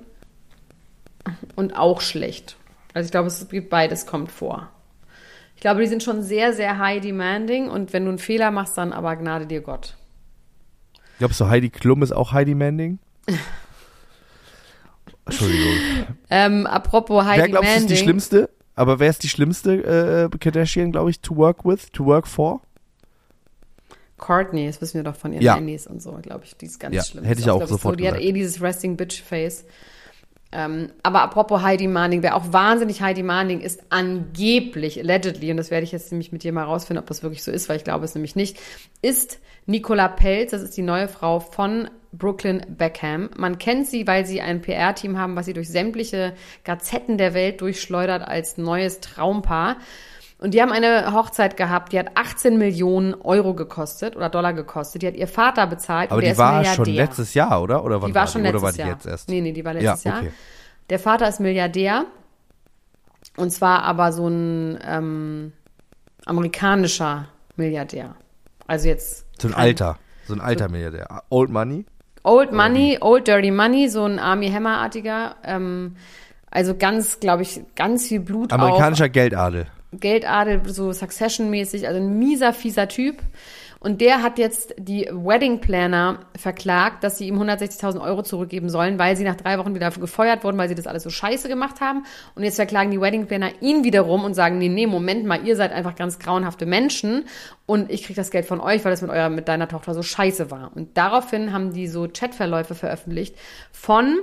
und auch schlecht. Also ich glaube, es gibt beides kommt vor. Ich glaube, die sind schon sehr, sehr high demanding und wenn du einen Fehler machst, dann aber gnade dir Gott. Glaubst du, Heidi Klum ist auch Heidi Manding? Entschuldigung. Ähm, apropos high wer glaubst du ist demanding. die schlimmste? Aber wer ist die schlimmste äh, Kardashian, glaube ich, to work with, to work for? Courtney, das wissen wir doch von ihren Ja. Und so, glaube ich. Die ist ganz Ja, schlimm. hätte ich ist auch glaub sofort so. Die hat gesagt. eh dieses Resting Bitch Face. Ähm, aber apropos Heidi Manning, wer auch wahnsinnig Heidi Manning ist, angeblich, allegedly, und das werde ich jetzt nämlich mit dir mal rausfinden, ob das wirklich so ist, weil ich glaube es nämlich nicht, ist Nicola Pelz, das ist die neue Frau von Brooklyn Beckham. Man kennt sie, weil sie ein PR-Team haben, was sie durch sämtliche Gazetten der Welt durchschleudert als neues Traumpaar. Und die haben eine Hochzeit gehabt, die hat 18 Millionen Euro gekostet oder Dollar gekostet. Die hat ihr Vater bezahlt. Aber die war schon letztes Jahr, oder? Oder wann Die war schon die? letztes Oder war die Jahr. jetzt erst? Nee, nee, die war letztes Ja, Jahr. okay. Der Vater ist Milliardär. Und zwar aber so ein ähm, amerikanischer Milliardär. Also jetzt. So ein alter, so ein alter Milliardär. Old Money? Old Money, Old Dirty Money, so ein Army Hammer-artiger. Ähm, also ganz, glaube ich, ganz viel Blut auch. Amerikanischer Geldadel. Geldadel, so Succession-mäßig, also ein mieser, fieser Typ. Und der hat jetzt die Wedding Planner verklagt, dass sie ihm 160.000 Euro zurückgeben sollen, weil sie nach drei Wochen wieder gefeuert wurden, weil sie das alles so scheiße gemacht haben. Und jetzt verklagen die Wedding Planner ihn wiederum und sagen, nee, nee, Moment mal, ihr seid einfach ganz grauenhafte Menschen und ich krieg das Geld von euch, weil das mit eurer, mit deiner Tochter so scheiße war. Und daraufhin haben die so Chatverläufe veröffentlicht von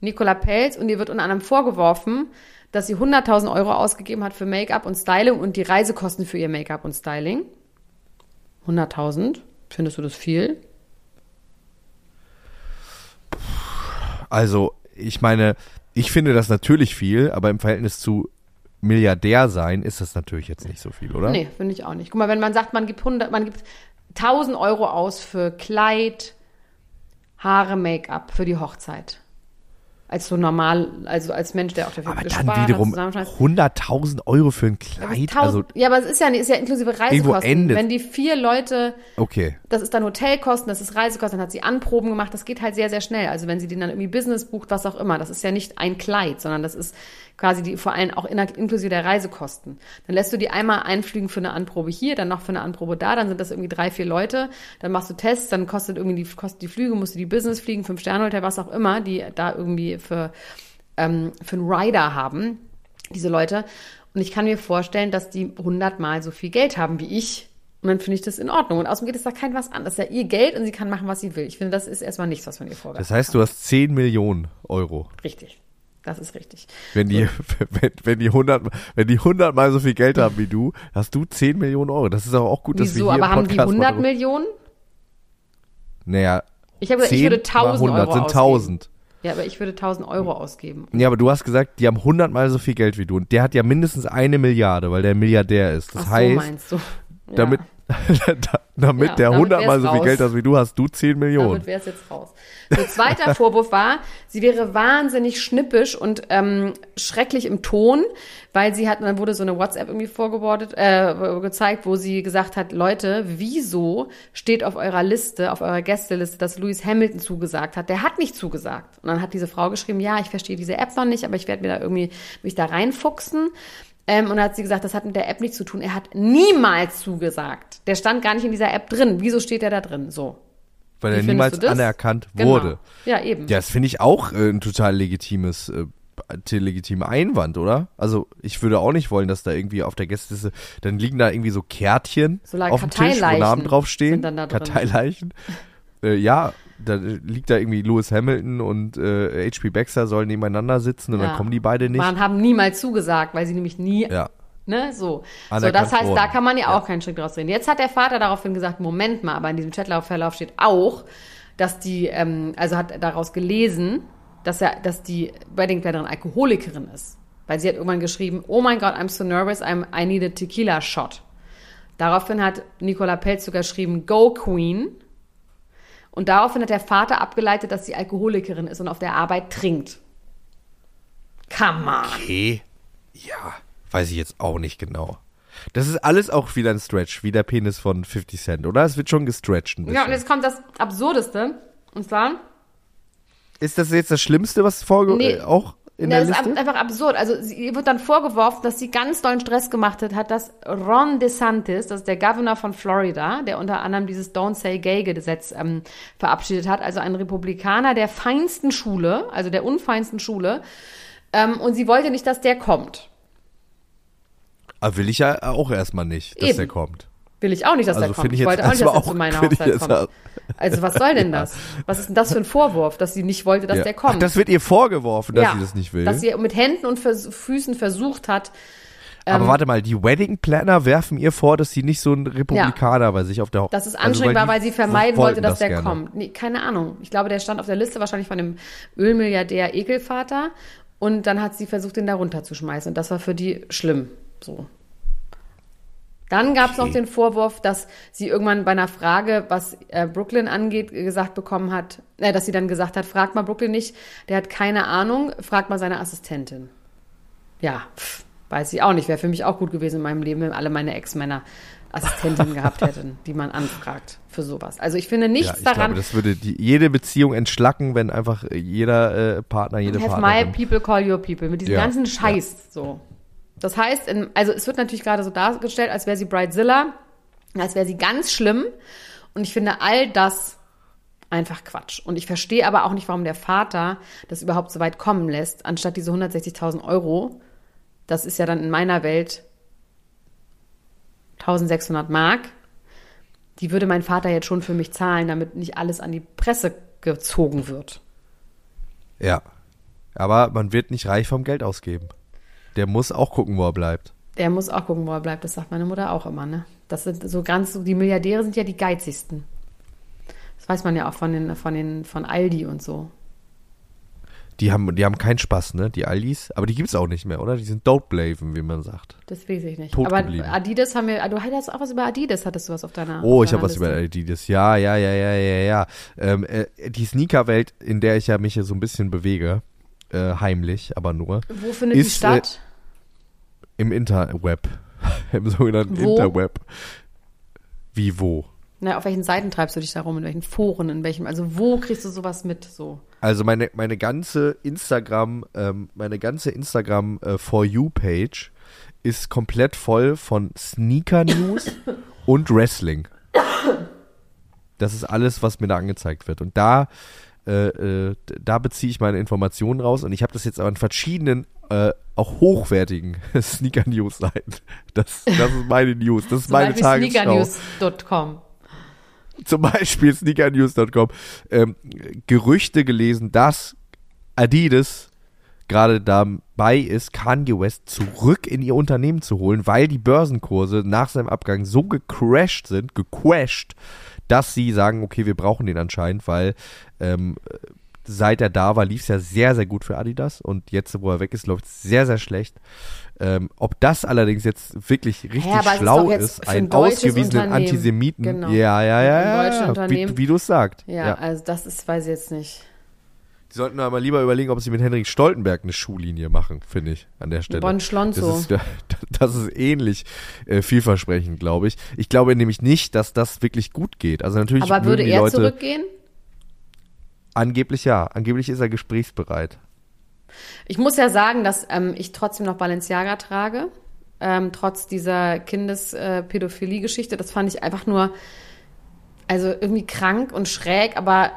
Nicola Pelz und ihr wird unter anderem vorgeworfen, dass sie 100.000 Euro ausgegeben hat für Make-up und Styling und die Reisekosten für ihr Make-up und Styling. 100.000? Findest du das viel? Also, ich meine, ich finde das natürlich viel, aber im Verhältnis zu Milliardär sein ist das natürlich jetzt nicht so viel, oder? Nee, finde ich auch nicht. Guck mal, wenn man sagt, man gibt 100, man gibt 1000 Euro aus für Kleid, Haare, Make-up für die Hochzeit. Als so normal, also als Mensch, der auch dafür aber gespart dann wiederum zusammenschmeißt. 100.000 Euro für ein Kleid, Tausend- also, ja, aber es ist ja, nicht- ist ja inklusive Reisekosten. endet- Wenn die vier Leute, okay. das ist dann Hotelkosten, das ist Reisekosten, dann hat sie Anproben gemacht, das geht halt sehr, sehr schnell. Also wenn sie den dann irgendwie Business bucht, was auch immer, das ist ja nicht ein Kleid, sondern das ist quasi die, vor allem auch in, inklusive der Reisekosten. Dann lässt du die einmal einfliegen für eine Anprobe hier, dann noch für eine Anprobe da, dann sind das irgendwie drei, vier Leute, dann machst du Tests, dann kostet irgendwie die, kostet die Flüge, musst du die Business fliegen, fünf Sterne Hotel, was auch immer, die da irgendwie für, ähm, für einen Rider haben, diese Leute. Und ich kann mir vorstellen, dass die hundertmal so viel Geld haben wie ich. Und dann finde ich das in Ordnung. Und außerdem geht es da kein was an. Das ist ja ihr Geld und sie kann machen, was sie will. Ich finde, das ist erstmal nichts, was man ihr vorwerfen Das heißt, du hast 10 Millionen Euro. kann. Richtig. Das ist richtig. Wenn die, wenn, wenn die 100, wenn die 100 mal so viel Geld haben wie du, hast du 10 Millionen Euro. Das ist aber auch gut, dass Wieso? wir hier Aber haben die Podcast 100 mal drüber- Millionen? Naja, Ich habe gesagt, ich 10 würde 1000 mal 100 Euro sind ausgeben. 1000. Ja, aber ich würde 1000 Euro ausgeben. Ja, aber du hast gesagt, die haben 100 mal so viel Geld wie du. Und der hat ja mindestens eine Milliarde, weil der Milliardär ist. Das Ach so, heißt, meinst du. Ja. damit, damit Ja, der damit 100 mal wär's so viel. Geld hat wie du, hast du 10 Millionen. Damit wäre es jetzt raus. So, zweiter Vorwurf war, sie wäre wahnsinnig schnippisch und ähm, schrecklich im Ton, weil sie hat, dann wurde so eine WhatsApp irgendwie vorgebordet, äh, gezeigt, wo sie gesagt hat, Leute, wieso steht auf eurer Liste, auf eurer Gästeliste, dass Lewis Hamilton zugesagt hat? Der hat nicht zugesagt. Und dann hat diese Frau geschrieben, ja, ich verstehe diese App noch nicht, aber ich werde mir da irgendwie mich da reinfuchsen. Ähm, und dann hat sie gesagt, das hat mit der App nichts zu tun. Er hat niemals zugesagt. Der stand gar nicht in dieser App drin. Wieso steht er da drin? So. weil Wie er niemals anerkannt Genau. wurde. Ja, eben. Ja, das finde ich auch äh, ein total legitimes, äh, legitimer Einwand, oder? Also ich würde auch nicht wollen, dass da irgendwie auf der Gästeliste, dann liegen da irgendwie so Kärtchen So auf dem Tisch, wo Namen draufstehen. Karteileichen. Äh, ja, da liegt da irgendwie Lewis Hamilton und äh, HP Baxter sollen nebeneinander sitzen und Ja. dann kommen die beide nicht. Man haben niemals zugesagt, weil sie nämlich nie, Ja. ne, so. So, Anerkannt das heißt, da kann man ja Ja. auch keinen Schritt draus drehen. Jetzt hat der Vater daraufhin gesagt, Moment mal, aber in diesem Chatlaufverlauf steht auch, dass die, ähm, also hat daraus gelesen, dass er, dass die Wedding-Plannerin Alkoholikerin ist. Weil sie hat irgendwann geschrieben, oh mein Gott, I'm so nervous, I'm, I need a tequila shot. Daraufhin hat Nicola Pelz sogar geschrieben, go Queen. Und daraufhin hat der Vater abgeleitet, dass sie Alkoholikerin ist und auf der Arbeit trinkt. Come on. Okay. Ja, weiß ich jetzt auch nicht genau. Das ist alles auch wieder ein Stretch, wie der Penis von 50 Cent, oder? Es wird schon gestretcht ein bisschen. Ja, und jetzt kommt das Absurdeste. Und zwar, Ist das jetzt das Schlimmste, was vorge Nee. äh, auch in das der ist Liste? ab- einfach absurd. Also sie ihr wird dann vorgeworfen, dass sie ganz dollen Stress gemacht hat, hat dass Ron DeSantis, das ist der Governor von Florida, der unter anderem dieses Don't Say Gay Gesetz ähm, verabschiedet hat, also ein Republikaner der feinsten Schule, also der unfeinsten Schule. Ähm, und sie wollte nicht, dass der kommt. Aber Ah, will ich ja auch erstmal nicht, dass Eben. der kommt. Will ich auch nicht, dass Also der finde kommt. ich Ich, wollte auch nicht, dass er zu meiner Hochzeit kommt. Also was soll denn das? Was ist denn das für ein Vorwurf, dass sie nicht wollte, dass Ja. der kommt? Ach, das wird ihr vorgeworfen, dass ja, sie das nicht will. Dass sie mit Händen und Vers Füßen versucht hat, Aber warte mal, die Wedding Planner werfen ihr vor, dass sie nicht so ein Republikaner bei sich auf der Hochzeit dass es anstrengend war, weil sie vermeiden wollte, dass das der gerne. kommt. Nee, keine Ahnung. Ich glaube, der stand auf der Liste wahrscheinlich von dem Ölmilliardär Ekelvater und dann hat sie versucht, den da runterzuschmeißen und das war für die schlimm. So. Dann gab es noch Okay. den Vorwurf, dass sie irgendwann bei einer Frage, was äh, Brooklyn angeht, gesagt bekommen hat, äh, dass sie dann gesagt hat, fragt mal Brooklyn nicht, der hat keine Ahnung, fragt mal seine Assistentin. Ja, pff, weiß ich auch nicht. Wäre für mich auch gut gewesen in meinem Leben, wenn alle meine Ex-Männer Assistentinnen gehabt hätten, die man anfragt für sowas. Also ich finde nichts Ja, ich daran. glaube, das würde die, jede Beziehung entschlacken, wenn einfach jeder äh, Partner, jede Have my Partnerin. people call your people. Mit diesem Ja, ganzen Scheiß so. Das heißt, in, also es wird natürlich gerade so dargestellt, als wäre sie Bridezilla, als wäre sie ganz schlimm. Und ich finde all das einfach Quatsch. Und ich verstehe aber auch nicht, warum der Vater das überhaupt so weit kommen lässt, anstatt diese 160.000 Euro. Das ist ja dann in meiner Welt 1600 Mark. Die würde mein Vater jetzt schon für mich zahlen, damit nicht alles an die Presse gezogen wird. Ja. Aber man wird nicht reich vom Geld ausgeben. Der muss auch gucken, wo er bleibt. Der muss auch gucken, wo er bleibt. Das sagt meine Mutter auch immer, ne? Das sind so ganz, die Milliardäre sind ja die geizigsten. Das weiß man ja auch von den, von den, von Aldi und so. Die haben, die haben keinen Spaß, ne? Die Aldis. Aber die gibt's auch nicht mehr, oder? Die sind Doteblaven, wie man sagt. Das weiß ich nicht. Tot Aber geblieben. Adidas haben wir, du hattest auch was über Adidas, hattest du was auf deiner Oh, ich habe was über. Adidas. Ja, ja, ja, ja, ja, ja. Ähm, äh, die Sneakerwelt, in der ich ja mich ja so ein bisschen bewege, äh, heimlich, aber nur, Wo findet die ist, äh, statt? Im Interweb. Im sogenannten Wo? Interweb. Wie wo? Na, auf welchen Seiten treibst du dich da rum? In welchen Foren? In welchem? Also wo kriegst du sowas mit? So. Also meine, meine ganze Instagram, ähm, meine ganze Instagram äh, For You Page ist komplett voll von Sneaker News und Wrestling. Das ist alles, was mir da angezeigt wird. Und da, äh, äh, da beziehe ich meine Informationen raus. Und ich habe das jetzt an verschiedenen, äh, auch hochwertigen Sneaker News Seiten. Das, das ist meine News. Das ist Zum meine Beispiel Tagesschau. sneakernews.com. Zum Beispiel sneakernews.com. Ähm, Gerüchte gelesen, dass Adidas gerade dabei ist, Kanye West zurück in ihr Unternehmen zu holen, weil die Börsenkurse nach seinem Abgang so gecrashed sind, gecrashed, dass sie sagen, okay, wir brauchen den anscheinend, weil ähm, seit er da war, lief es ja sehr, sehr gut für Adidas und jetzt, wo er weg ist, läuft es sehr, sehr schlecht. Ähm, ob das allerdings jetzt wirklich richtig ist schlau ist, ein einen ausgewiesenen. Antisemiten, Genau. ja, ja, ja, ja, ja, wie, wie du es sagst. Ja, also das ist, weiß ich jetzt nicht. Die sollten aber lieber überlegen, ob sie mit Henrik Stoltenberg eine Schuhlinie machen, finde ich, an der Stelle. Bon Das Schlonzo. ist, das ist ähnlich äh, vielversprechend, glaube ich. Ich glaube nämlich nicht, dass das wirklich gut geht. Also natürlich Aber würde er Leute, zurückgehen? Angeblich ja. Angeblich ist er gesprächsbereit. Ich muss ja sagen, dass ähm, ich trotzdem noch Balenciaga trage. Ähm, trotz dieser Kindespädophilie-Geschichte. Das fand ich einfach nur, also irgendwie krank und schräg, aber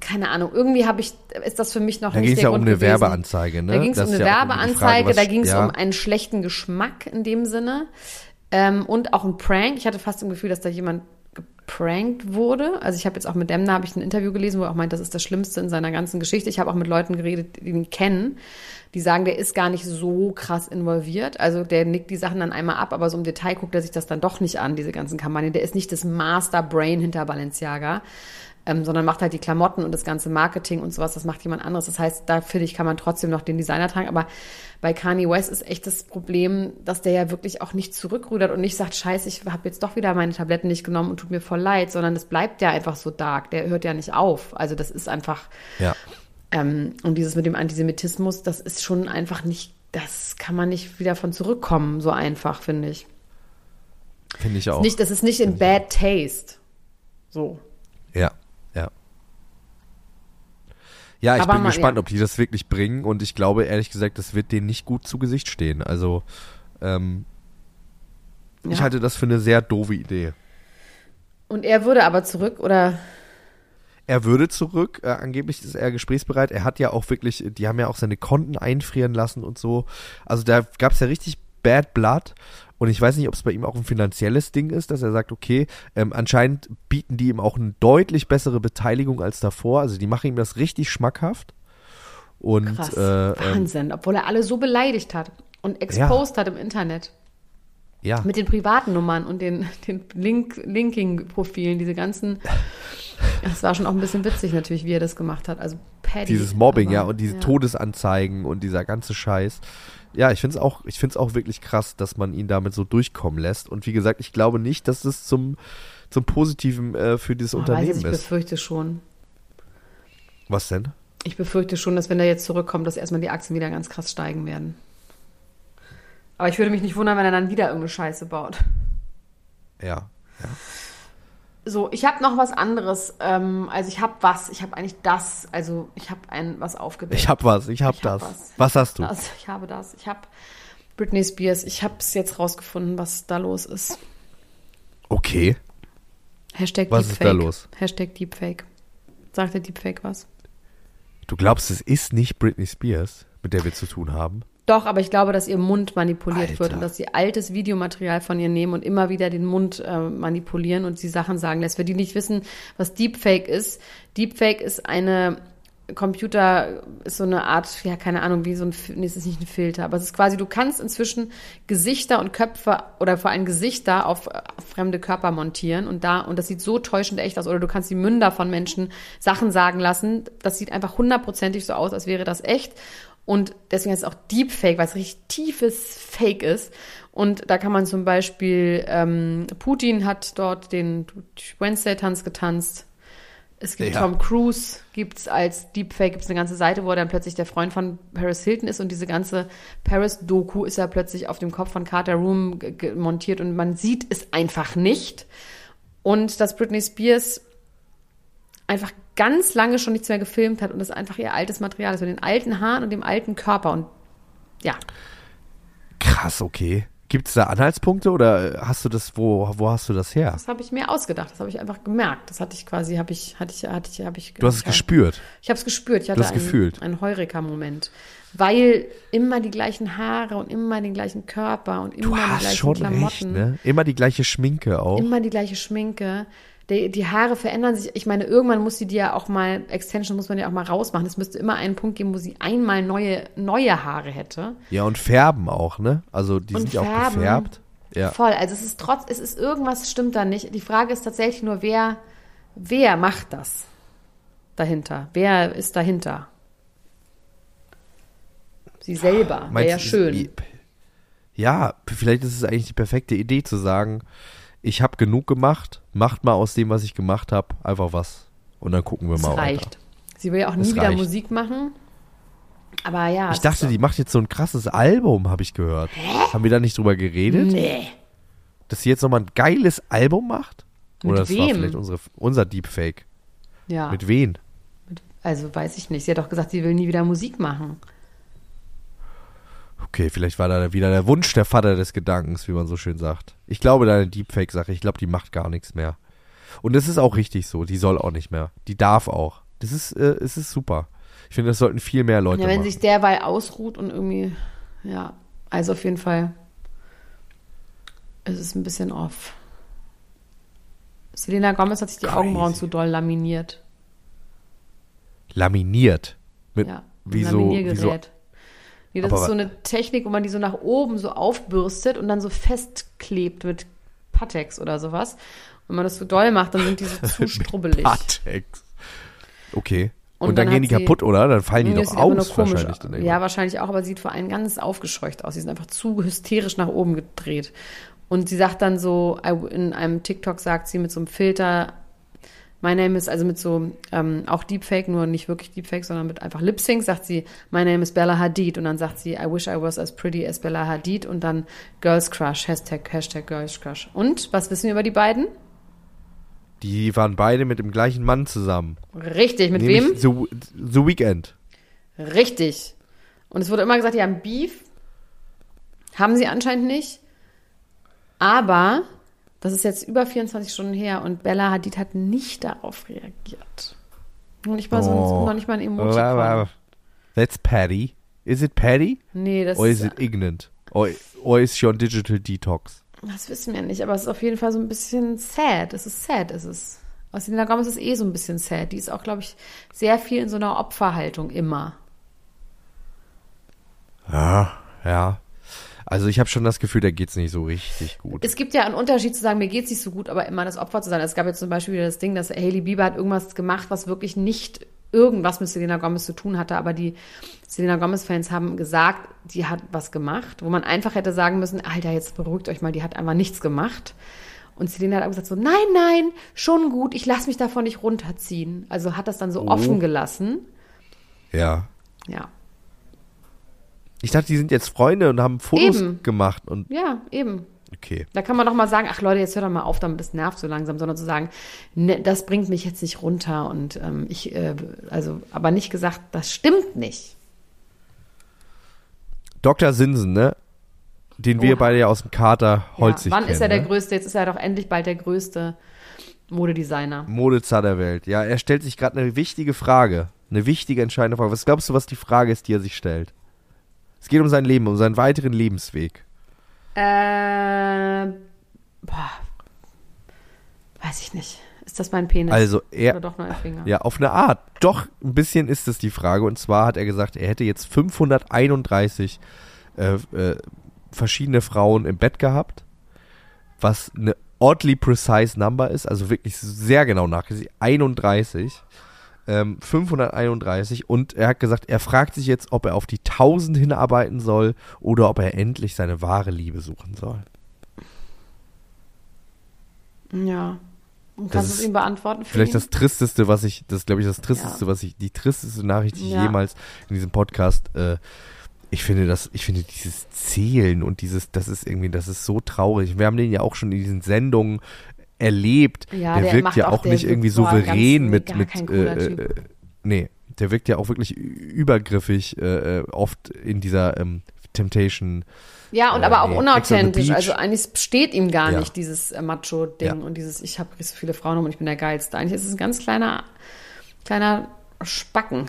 keine Ahnung, irgendwie habe ich, ist das für mich noch Da nicht ging es der ja um Grund eine gewesen. Werbeanzeige, ne? Da ging es um eine ja Werbeanzeige, Frage, was- da ging es ja. um einen schlechten Geschmack in dem Sinne ähm, und auch ein Prank. Ich hatte fast das Gefühl, dass da jemand geprankt wurde. Also ich habe jetzt auch mit Demna habe ich ein Interview gelesen, wo er auch meint, das ist das Schlimmste in seiner ganzen Geschichte. Ich habe auch mit Leuten geredet, die ihn kennen, die sagen, der ist gar nicht so krass involviert. Also der nickt die Sachen dann einmal ab, aber so im Detail guckt er sich das dann doch nicht an, diese ganzen Kampagnen. Der ist nicht das Master Brain hinter Balenciaga. Ähm, sondern macht halt die Klamotten und das ganze Marketing und sowas, das macht jemand anderes. Das heißt, da finde ich, kann man trotzdem noch den Designer tragen. Aber bei Kanye West ist echt das Problem, dass der ja wirklich auch nicht zurückrudert und nicht sagt, scheiße, ich habe jetzt doch wieder meine Tabletten nicht genommen und tut mir voll leid, sondern das bleibt ja einfach so dark. Der hört ja nicht auf. Also das ist einfach, Ja. ähm, und dieses mit dem Antisemitismus, das ist schon einfach nicht, das kann man nicht wieder von zurückkommen, so einfach, finde ich. Finde ich auch. Nicht, das ist nicht in bad taste. So. Ja, ja. Ich Aber bin mal- gespannt, ja. ob die das wirklich bringen und ich glaube ehrlich gesagt, das wird denen nicht gut zu Gesicht stehen. Also, ähm, ich Ja. halte das für eine sehr doofe Idee. Und er würde aber zurück oder Er würde zurück, äh, angeblich ist er gesprächsbereit. Er hat ja auch wirklich, die haben ja auch seine Konten einfrieren lassen und so. Also da gab es ja richtig Bad Blood. Und ich weiß nicht, ob es bei ihm auch ein finanzielles Ding ist, dass er sagt, okay, ähm, anscheinend bieten die ihm auch eine deutlich bessere Beteiligung als davor. Also die machen ihm das richtig schmackhaft. Und krass. äh, ähm, Wahnsinn, obwohl er alle so beleidigt hat und exposed hat im Internet. ja, Mit den privaten Nummern und den, den Link, Linking-Profilen, diese ganzen. Das war schon auch ein bisschen witzig natürlich, wie er das gemacht hat. Also Paddy. dieses Mobbing, aber, ja, und diese Todesanzeigen und dieser ganze Scheiß. Ja, ich finde es auch, ich find's auch wirklich krass, dass man ihn damit so durchkommen lässt. Und wie gesagt, ich glaube nicht, dass das zum, zum Positiven äh, für dieses Oh, weiß Unternehmen ich, ich ist. befürchte schon. Was denn? Ich befürchte schon, dass wenn er jetzt zurückkommt, dass erstmal die Aktien wieder ganz krass steigen werden. Aber ich würde mich nicht wundern, wenn er dann wieder irgendeine Scheiße baut. Ja. So, ich habe noch was anderes. Ähm, also ich habe was. Ich habe eigentlich das. Also ich habe ein was aufgedeckt. Ich hab was, ich hab Ich hab das. was. Was hast du? das. Ich habe das. Ich habe Britney Spears. Ich habe es jetzt rausgefunden, was da los ist. Okay. Hashtag Was ist Deepfake. da los? Hashtag Deepfake. Sagt der Deepfake was? Du glaubst, es ist nicht Britney Spears, mit der wir zu tun haben? Doch, aber ich glaube, dass ihr Mund manipuliert Alter. wird und dass sie altes Videomaterial von ihr nehmen und immer wieder den Mund äh, manipulieren und sie Sachen sagen lässt. Für die nicht wissen, was Deepfake ist. Deepfake ist eine Computer ist so eine Art, ja, keine Ahnung, wie so ein, nee, es ist nicht ein Filter, aber es ist quasi, du kannst inzwischen Gesichter und Köpfe oder vor allem Gesichter auf, auf fremde Körper montieren und da, und das sieht so täuschend echt aus, oder du kannst die Münder von Menschen Sachen sagen lassen, das sieht einfach hundertprozentig so aus, als wäre das echt. Und deswegen ist es auch Deepfake, weil es richtig tiefes Fake ist. Und da kann man zum Beispiel, ähm, Putin hat dort den Wednesday-Tanz getanzt. Es gibt Ja. Tom Cruise, gibt's als Deepfake, gibt's eine ganze Seite, wo er dann plötzlich der Freund von Paris Hilton ist und diese ganze Paris-Doku ist ja plötzlich auf dem Kopf von Carter Room montiert und man sieht es einfach nicht. Und dass Britney Spears einfach ganz lange schon nichts mehr gefilmt hat und das einfach ihr altes Material ist mit den alten Haaren und dem alten Körper und ja, Krass, okay. Gibt es da Anhaltspunkte oder hast du das, wo, wo hast du das her? das habe ich mir ausgedacht, das habe ich einfach gemerkt, das hatte ich quasi, habe ich, hatte ich, hatte ich, habe ich. Du hast es gespürt. Ich habe es gespürt, ich hatte hast einen, gefühlt. einen Heureka-Moment, weil immer die gleichen Haare und immer den gleichen Körper und Du immer die hast gleichen schon Klamotten, recht, ne? Immer die gleiche Schminke auch. immer die gleiche Schminke. Die, die Haare verändern sich. Ich meine, irgendwann muss sie die ja auch mal, Extension muss man ja auch mal rausmachen. Es müsste immer einen Punkt geben, wo sie einmal neue, neue Haare hätte. Ja, und färben auch, ne? Also die Und sind ja auch gefärbt. Ja. Voll. Also es ist trotz, es ist irgendwas stimmt da nicht. Die Frage ist tatsächlich nur, wer, wer macht das dahinter? Wer ist dahinter? Sie selber. Wäre ja schön. Ja, vielleicht ist es eigentlich die perfekte Idee zu sagen, ich habe genug gemacht, macht mal aus dem, was ich gemacht habe, einfach was. Und dann gucken wir Es mal reicht. weiter. Sie will ja auch nie Es wieder reicht. Musik machen. Aber ja. Ich dachte, die macht jetzt so ein krasses Album, habe ich gehört. Haben wir da nicht drüber geredet? Nee. Dass sie jetzt nochmal ein geiles Album macht? Mit Oder das war wem? vielleicht unsere, unser Deepfake. Ja. Mit wen? Also weiß ich nicht. Sie hat doch gesagt, sie will nie wieder Musik machen. Okay, vielleicht war da wieder der Wunsch der Vater des Gedankens, wie man so schön sagt. Ich glaube, deine Deepfake-Sache, ich glaube, die macht gar nichts mehr. Und das ist auch richtig so. Die soll auch nicht mehr. Die darf auch. Das ist, äh, es ist super. Ich finde, das sollten viel mehr Leute Ja, wenn machen. sich derweil ausruht und irgendwie, ja, also auf jeden Fall, es ist ein bisschen off. Selena Gomez hat sich die Crazy. Augenbrauen zu doll laminiert. Laminiert. Mit, Ja, wie so, wie so. Nee, das Aber ist so eine Technik, wo man die so nach oben so aufbürstet und dann so festklebt mit Patex oder sowas. Wenn man das so doll macht, dann sind die so zu strubbelig. Patex. Okay. Und Und, dann, dann gehen die kaputt, oder? Dann fallen die doch aus wahrscheinlich. Dann Ja, wahrscheinlich auch, aber sieht vor allem ganz aufgescheucht aus. Sie sind einfach zu hysterisch nach oben gedreht. Und sie sagt dann so, in einem TikTok sagt sie mit so einem Filter, my name is, also mit so, ähm, auch Deepfake, nur nicht wirklich Deepfake, sondern mit einfach Lip Sync, sagt sie, my name is Bella Hadid. Und dann sagt sie, I wish I was as pretty as Bella Hadid. Und dann Girls Crush, Hashtag, Hashtag Girls Crush. Und, was wissen wir über die beiden? Die waren beide mit dem gleichen Mann zusammen. Richtig, mit Nämlich wem? The, The Weekend. Richtig. Und es wurde immer gesagt, die haben Beef. Haben sie anscheinend nicht. Aber das ist jetzt über 24 Stunden her und Bella Hadid hat nicht darauf reagiert. Noch nicht mal so ein, Oh. noch nicht mal ein Emoji. That's Patty. Is it Patty? Nee, das Or is ist, it ignorant? Or, or is she on digital detox? das wissen wir nicht, aber es ist auf jeden Fall so ein bisschen sad. Es ist sad, es ist. Aus Selena Gomez ist eh so ein bisschen sad. Die ist auch, glaube ich, sehr viel in so einer Opferhaltung immer. Ja, ja. Also ich habe schon das Gefühl, da geht's nicht so richtig gut. Es gibt ja einen Unterschied zu sagen, mir geht's nicht so gut, aber immer das Opfer zu sein. Es gab jetzt zum Beispiel wieder das Ding, dass Hailey Bieber hat irgendwas gemacht, was wirklich nicht irgendwas mit Selena Gomez zu tun hatte, aber die Selena Gomez-Fans haben gesagt, die hat was gemacht, wo man einfach hätte sagen müssen, Alter, jetzt beruhigt euch mal, die hat einfach nichts gemacht. Und Selena hat aber gesagt so, nein, nein, schon gut, ich lasse mich davon nicht runterziehen. Also hat das dann so Oh. offen gelassen. ja. Ja, Ich dachte, die sind jetzt Freunde und haben Fotos Eben. gemacht und ja, eben. okay. Da kann man doch mal sagen, ach Leute, jetzt hört doch mal auf, damit es nervt so langsam, sondern zu sagen, ne, das bringt mich jetzt nicht runter und ähm, ich, äh, also, aber nicht gesagt, das stimmt nicht. Dr. Sinsen, ne? Den wir Oha. beide ja aus dem Kater Holzig ja, wann kennen. ist er der ne? größte? Jetzt ist er doch endlich bald der größte Modedesigner. Modezar der Welt. Ja, er stellt sich gerade eine wichtige Frage. Eine wichtige, entscheidende Frage. Was glaubst du, was die Frage ist, die er sich stellt? Es geht um sein Leben, um seinen weiteren Lebensweg. Äh, boah, weiß ich nicht. Ist das mein Penis? Also er, Oder doch nur ein Finger? Ja, auf eine Art. Doch, ein bisschen ist es die Frage. Und zwar hat er gesagt, er hätte jetzt 531 äh, äh, verschiedene Frauen im Bett gehabt, was eine oddly precise number ist, also wirklich sehr genau nachgesehen. 31. Ähm, 531 und er hat gesagt, er fragt sich jetzt, ob er auf die 1000 hinarbeiten soll oder ob er endlich seine wahre Liebe suchen soll. Ja. Und kannst du es ihm beantworten? Vielleicht ihn? das tristeste, was ich, das glaube ich das tristeste, Ja. was ich, die tristeste Nachricht, die ich Ja. jemals in diesem Podcast, äh, ich finde das, ich finde dieses Zählen und dieses, das ist irgendwie, das ist so traurig. Wir haben den ja auch schon in diesen Sendungen erlebt. Ja, der, der wirkt ja auch- auch nicht irgendwie so souverän mit, mit, äh, äh, nee, der wirkt ja auch wirklich übergriffig, äh, äh, oft in dieser ähm, Temptation. Ja, und Äh, aber auch nee, unauthentisch. Also eigentlich steht ihm gar Ja. nicht dieses äh, Macho-Ding Ja. und dieses, ich habe so viele Frauen um und ich bin der Geilste. Eigentlich ist es ein ganz kleiner, kleiner Spacken.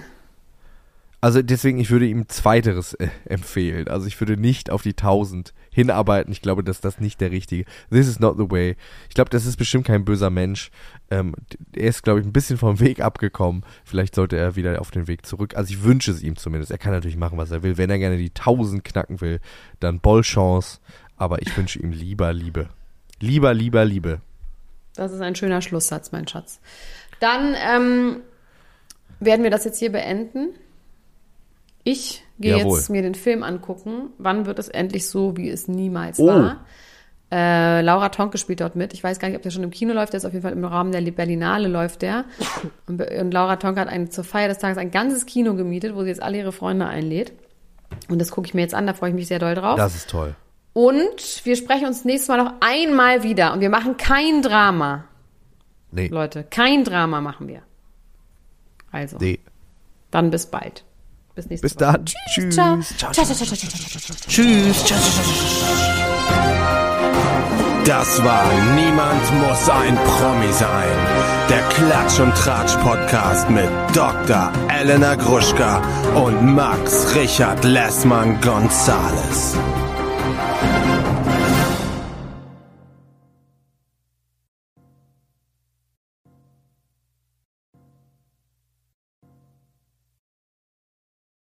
Also deswegen, ich würde ihm Zweiteres äh, empfehlen. Also ich würde nicht auf die 1000 hinarbeiten. Ich glaube, dass das nicht der richtige. This is not the way. Ich glaube, das ist bestimmt kein böser Mensch. Ähm, er ist, glaube ich, ein bisschen vom Weg abgekommen. Vielleicht sollte er wieder auf den Weg zurück. Also ich wünsche es ihm zumindest. Er kann natürlich machen, was er will. Wenn er gerne die 1000 knacken will, dann Bollchance. Aber ich wünsche ihm lieber Liebe. Lieber, lieber Liebe. Das ist ein schöner Schlusssatz, mein Schatz. Dann ähm, werden wir das jetzt hier beenden. Ich gehe Jawohl. jetzt mir den Film angucken. Wann wird es endlich so, wie es niemals Oh. war? Äh, Laura Tonke spielt dort mit. Ich weiß gar nicht, ob der schon im Kino läuft. Der ist auf jeden Fall im Rahmen der Berlinale läuft der. Und, und Laura Tonke hat ein, zur Feier des Tages ein ganzes Kino gemietet, wo sie jetzt alle ihre Freunde einlädt. Und das gucke ich mir jetzt an. Da freue ich mich sehr doll drauf. Das ist toll. Und wir sprechen uns nächstes Mal noch einmal wieder. Und wir machen kein Drama. Nee. Leute, kein Drama machen wir. Also, Nee. dann bis bald. Bis nächste Bis dann. Tschüss. Tschüss. Das war Niemand muss ein Promi sein. Der Klatsch und Tratsch Podcast mit Dr. Elena Gruschka und Max Richard Lessmann Gonzales.